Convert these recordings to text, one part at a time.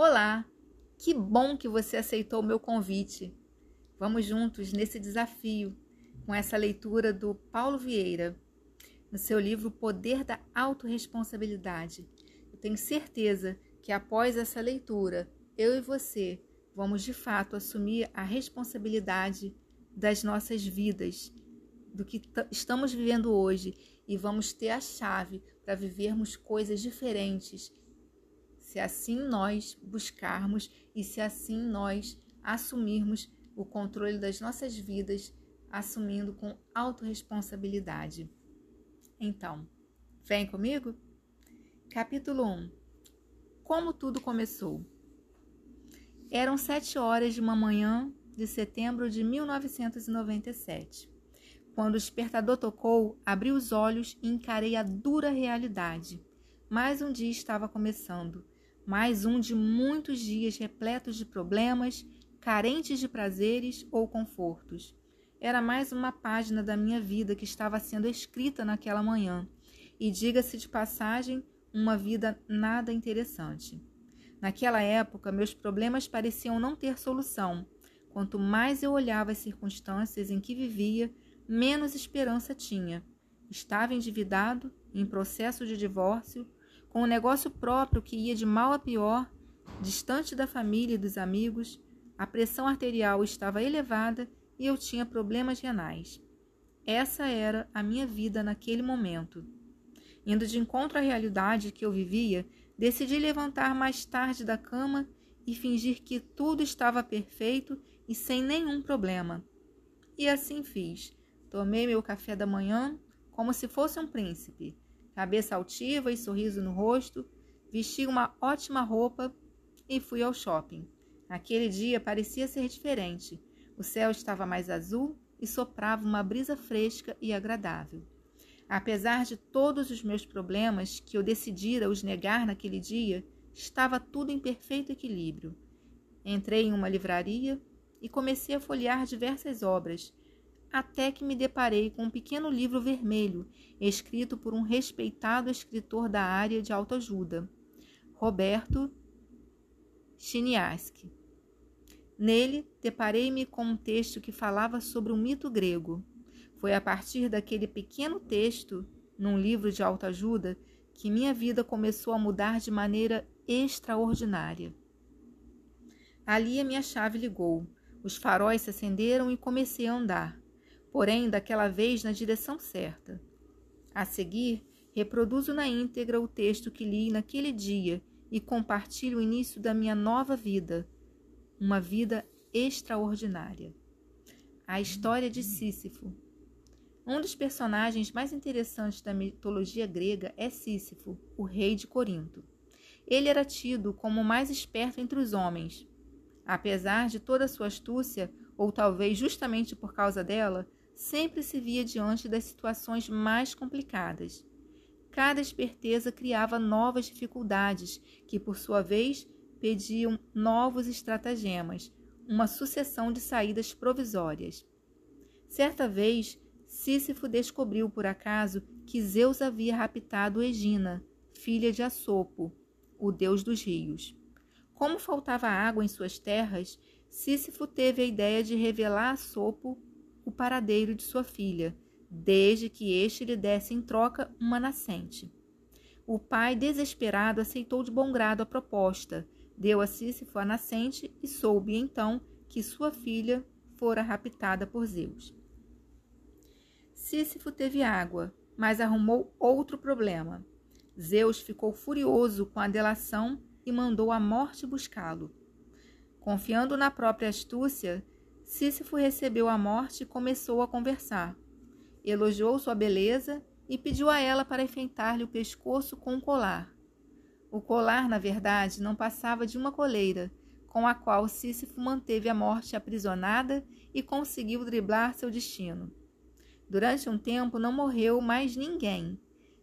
Olá! Que bom que você aceitou o meu convite. Vamos juntos nesse desafio com essa leitura do Paulo Vieira, no seu livro Poder da Autoresponsabilidade. Eu tenho certeza que após essa leitura, eu e você vamos de fato assumir a responsabilidade das nossas vidas, do que estamos vivendo hoje e vamos ter a chave para vivermos coisas diferentes, se assim nós buscarmos e se assim nós assumirmos o controle das nossas vidas, assumindo com autorresponsabilidade. Então, vem comigo? Capítulo 1 Como tudo começou. Eram sete horas de uma manhã de setembro de 1997. Quando o despertador tocou, abri os olhos e encarei a dura realidade. Mais um dia estava começando, mais um de muitos dias repletos de problemas, carentes de prazeres ou confortos. Era mais uma página da minha vida que estava sendo escrita naquela manhã, e diga-se de passagem, uma vida nada interessante. Naquela época, meus problemas pareciam não ter solução Quanto mais eu olhava as circunstâncias em que vivia, menos esperança tinha. Estava endividado, em processo de divórcio, com um negócio próprio que ia de mal a pior, distante da família e dos amigos, a pressão arterial estava elevada e eu tinha problemas renais. Essa era a minha vida naquele momento. Indo de encontro à realidade que eu vivia, decidi levantar mais tarde da cama e fingir que tudo estava perfeito e sem nenhum problema. E assim fiz. Tomei meu café da manhã como se fosse um príncipe, cabeça altiva e sorriso no rosto, vesti uma ótima roupa e fui ao shopping. Aquele dia parecia ser diferente. O céu estava mais azul e soprava uma brisa fresca e agradável. Apesar de todos os meus problemas que eu decidira os negar naquele dia, estava tudo em perfeito equilíbrio. Entrei em uma livraria e comecei a folhear diversas obras, até que me deparei com um pequeno livro vermelho, escrito por um respeitado escritor da área de autoajuda, Roberto Chiniaski. Nele, deparei-me com um texto que falava sobre um mito grego. Foi a partir daquele pequeno texto, num livro de autoajuda, que minha vida começou a mudar de maneira extraordinária. Ali a minha chave ligou. Os faróis se acenderam e comecei a andar, porém daquela vez na direção certa. A seguir, reproduzo na íntegra o texto que li naquele dia e compartilho o início da minha nova vida, uma vida extraordinária. A história de Sísifo. Um dos personagens mais interessantes da mitologia grega é Sísifo, o rei de Corinto. Ele era tido como o mais esperto entre os homens, Apesar de toda sua astúcia, ou talvez justamente por causa dela, sempre se via diante das situações mais complicadas. Cada esperteza criava novas dificuldades, que por sua vez pediam novos estratagemas, uma sucessão de saídas provisórias. Certa vez, Sísifo descobriu por acaso que Zeus havia raptado Egina, filha de Assopo, o deus dos rios. Como faltava água em suas terras, Sísifo teve a ideia de revelar a Sopo o paradeiro de sua filha, desde que este lhe desse em troca uma nascente. O pai, desesperado, aceitou de bom grado a proposta, deu a Sísifo a nascente e soube então que sua filha fora raptada por Zeus. Sísifo teve água, mas arrumou outro problema. Zeus ficou furioso com a delação e mandou a morte buscá-lo. Confiando na própria astúcia, Sísifo recebeu a morte e começou a conversar. Elogiou sua beleza e pediu a ela para enfeitar-lhe o pescoço com um colar. O colar, na verdade, não passava de uma coleira, com a qual Sísifo manteve a morte aprisionada e conseguiu driblar seu destino. Durante um tempo não morreu mais ninguém.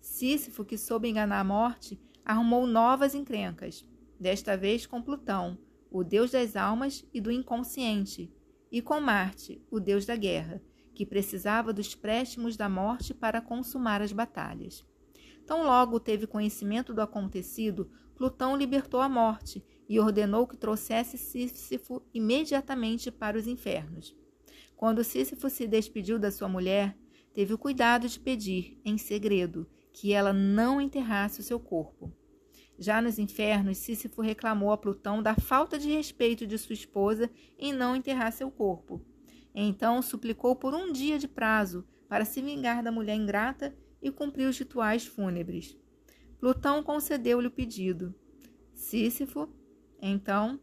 Sísifo, que soube enganar a morte, arrumou novas encrencas, desta vez com Plutão, o deus das almas e do inconsciente, e com Marte, o deus da guerra, que precisava dos préstimos da morte para consumar as batalhas. Tão logo teve conhecimento do acontecido, Plutão libertou a morte e ordenou que trouxesse Sísifo imediatamente para os infernos. Quando Sísifo se despediu da sua mulher, teve o cuidado de pedir, em segredo, que ela não enterrasse o seu corpo. Já nos infernos, Sísifo reclamou a Plutão da falta de respeito de sua esposa em não enterrar seu corpo. Então suplicou por um dia de prazo para se vingar da mulher ingrata e cumprir os rituais fúnebres. Plutão concedeu-lhe o pedido. Sísifo, então,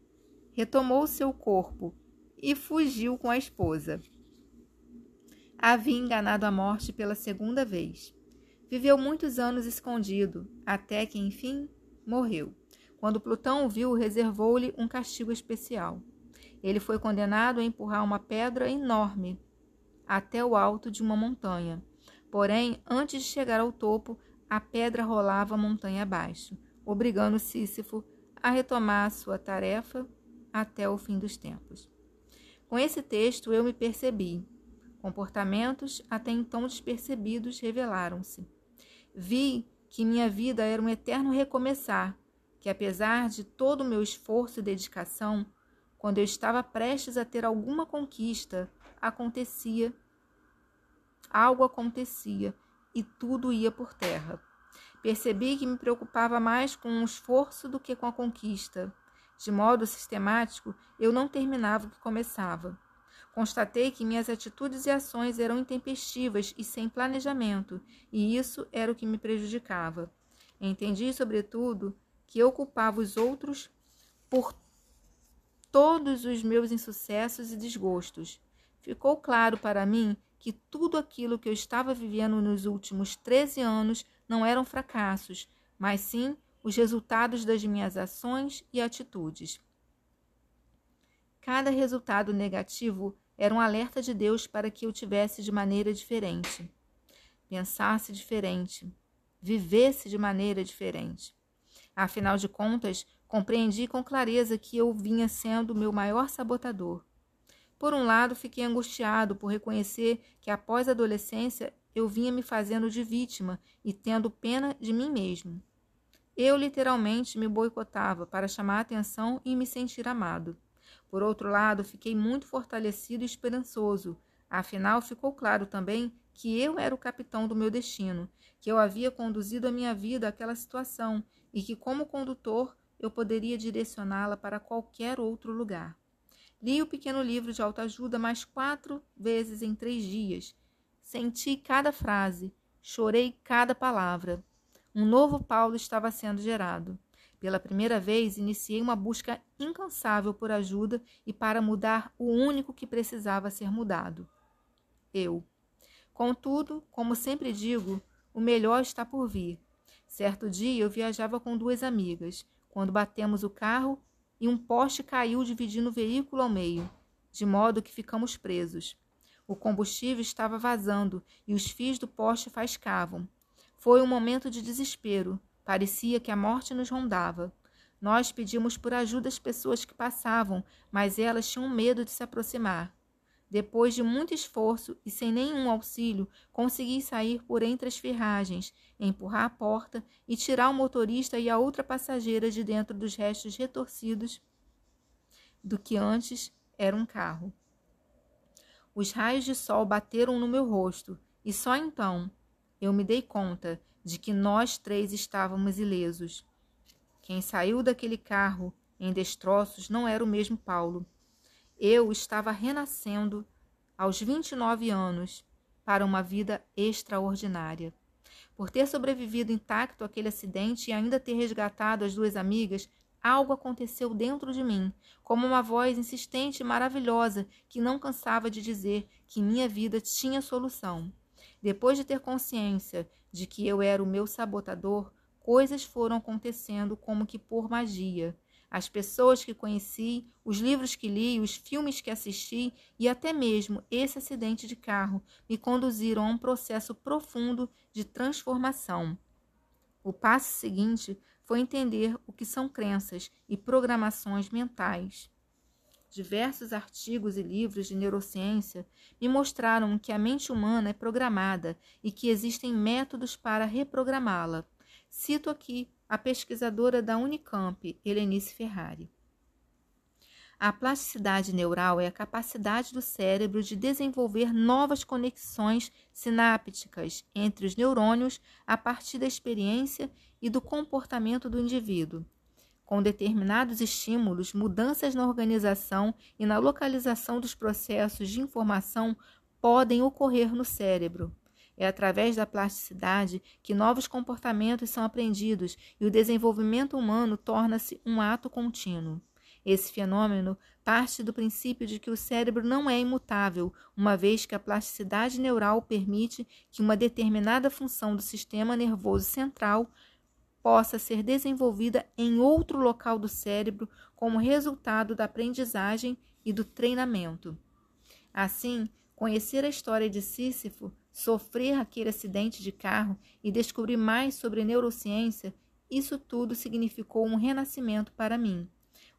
retomou seu corpo e fugiu com a esposa. Havia enganado a morte pela segunda vez. Viveu muitos anos escondido, até que, enfim, morreu. Quando Plutão o viu, reservou-lhe um castigo especial. Ele foi condenado a empurrar uma pedra enorme até o alto de uma montanha. Porém, antes de chegar ao topo, a pedra rolava a montanha abaixo, obrigando Sísifo a retomar sua tarefa até o fim dos tempos. Com esse texto eu me percebi. Comportamentos até então despercebidos revelaram-se. Vi que minha vida era um eterno recomeçar, que apesar de todo o meu esforço e dedicação, quando eu estava prestes a ter alguma conquista, acontecia, algo acontecia e tudo ia por terra. Percebi que me preocupava mais com o esforço do que com a conquista. De modo sistemático, eu não terminava o que começava. Constatei que minhas atitudes e ações eram intempestivas e sem planejamento, e isso era o que me prejudicava. Entendi, sobretudo, que eu culpava os outros por todos os meus insucessos e desgostos. Ficou claro para mim que tudo aquilo que eu estava vivendo nos últimos 13 anos não eram fracassos, mas sim os resultados das minhas ações e atitudes. Cada resultado negativo era um alerta de Deus para que eu tivesse de maneira diferente, pensasse diferente, vivesse de maneira diferente. Afinal de contas, compreendi com clareza que eu vinha sendo meu maior sabotador. Por um lado, fiquei angustiado por reconhecer que após a adolescência eu vinha me fazendo de vítima e tendo pena de mim mesmo. Eu literalmente me boicotava para chamar atenção e me sentir amado. Por outro lado, fiquei muito fortalecido e esperançoso. Afinal, ficou claro também que eu era o capitão do meu destino, que eu havia conduzido a minha vida àquela situação e que, como condutor, eu poderia direcioná-la para qualquer outro lugar. Li o pequeno livro de autoajuda mais quatro vezes em três dias. Senti cada frase, chorei cada palavra. Um novo Paulo estava sendo gerado. Pela primeira vez, iniciei uma busca incansável por ajuda e para mudar o único que precisava ser mudado: eu. Contudo, como sempre digo, o melhor está por vir. Certo dia eu viajava com duas amigas. Quando batemos o carro e um poste caiu dividindo o veículo ao meio, de modo que ficamos presos. O combustível estava vazando e os fios do poste faiscavam. Foi um momento de desespero. Parecia que a morte nos rondava. Nós pedimos por ajuda às pessoas que passavam, mas elas tinham medo de se aproximar. Depois de muito esforço e sem nenhum auxílio, consegui sair por entre as ferragens, empurrar a porta e tirar o motorista e a outra passageira de dentro dos restos retorcidos do que antes era um carro. Os raios de sol bateram no meu rosto e só então eu me dei conta de que nós três estávamos ilesos. Quem saiu daquele carro em destroços não era o mesmo Paulo. Eu estava renascendo aos 29 anos para uma vida extraordinária. Por ter sobrevivido intacto àquele acidente e ainda ter resgatado as duas amigas, algo aconteceu dentro de mim, como uma voz insistente e maravilhosa que não cansava de dizer que minha vida tinha solução. Depois de ter consciência de que eu era o meu sabotador, coisas foram acontecendo como que por magia. As pessoas que conheci, os livros que li, os filmes que assisti e até mesmo esse acidente de carro me conduziram a um processo profundo de transformação. O passo seguinte foi entender o que são crenças e programações mentais. Diversos artigos e livros de neurociência me mostraram que a mente humana é programada e que existem métodos para reprogramá-la. Cito aqui a pesquisadora da Unicamp, Helenice Ferrari. A plasticidade neural é a capacidade do cérebro de desenvolver novas conexões sinápticas entre os neurônios a partir da experiência e do comportamento do indivíduo. Com determinados estímulos, mudanças na organização e na localização dos processos de informação podem ocorrer no cérebro. É através da plasticidade que novos comportamentos são aprendidos e o desenvolvimento humano torna-se um ato contínuo. Esse fenômeno parte do princípio de que o cérebro não é imutável, uma vez que a plasticidade neural permite que uma determinada função do sistema nervoso central possa ser desenvolvida em outro local do cérebro como resultado da aprendizagem e do treinamento. Assim, conhecer a história de Sísifo, sofrer aquele acidente de carro e descobrir mais sobre neurociência, isso tudo significou um renascimento para mim.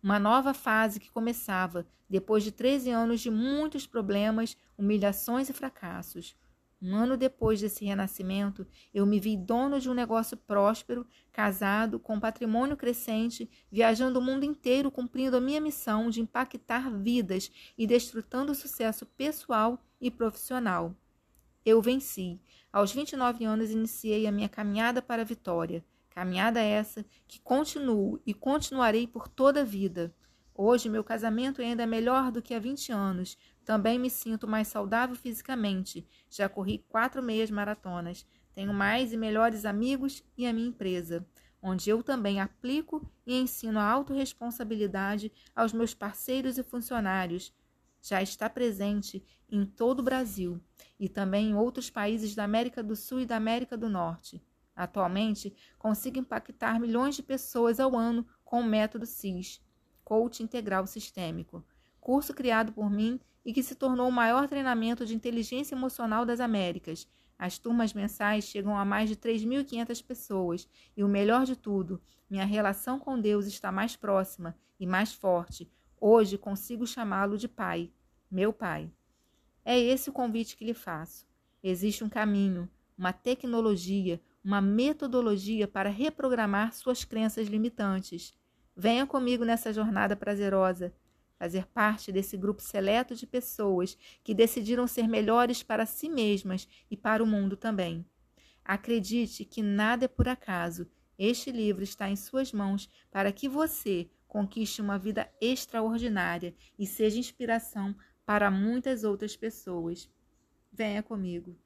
Uma nova fase que começava depois de 13 anos de muitos problemas, humilhações e fracassos. Um ano depois desse renascimento, eu me vi dono de um negócio próspero, casado, com patrimônio crescente, viajando o mundo inteiro cumprindo a minha missão de impactar vidas e desfrutando o sucesso pessoal e profissional. Eu venci. Aos 29 anos iniciei a minha caminhada para a vitória. Caminhada essa que continuo e continuarei por toda a vida. Hoje meu casamento é ainda melhor do que há 20 anos. Também me sinto mais saudável fisicamente. Já corri quatro meias maratonas. Tenho mais e melhores amigos e a minha empresa, onde eu também aplico e ensino a autorresponsabilidade aos meus parceiros e funcionários. Já está presente em todo o Brasil e também em outros países da América do Sul e da América do Norte. Atualmente, consigo impactar milhões de pessoas ao ano com o método CIS, Coach Integral Sistêmico, curso criado por mim e que se tornou o maior treinamento de inteligência emocional das Américas. As turmas mensais chegam a mais de 3.500 pessoas e o melhor de tudo, minha relação com Deus está mais próxima e mais forte. Hoje consigo chamá-lo de Pai, meu Pai. É esse o convite que lhe faço. Existe um caminho, uma tecnologia, uma metodologia para reprogramar suas crenças limitantes. Venha comigo nessa jornada prazerosa, fazer parte desse grupo seleto de pessoas que decidiram ser melhores para si mesmas e para o mundo também. Acredite que nada é por acaso. Este livro está em suas mãos para que você conquiste uma vida extraordinária e seja inspiração para muitas outras pessoas. Venha comigo.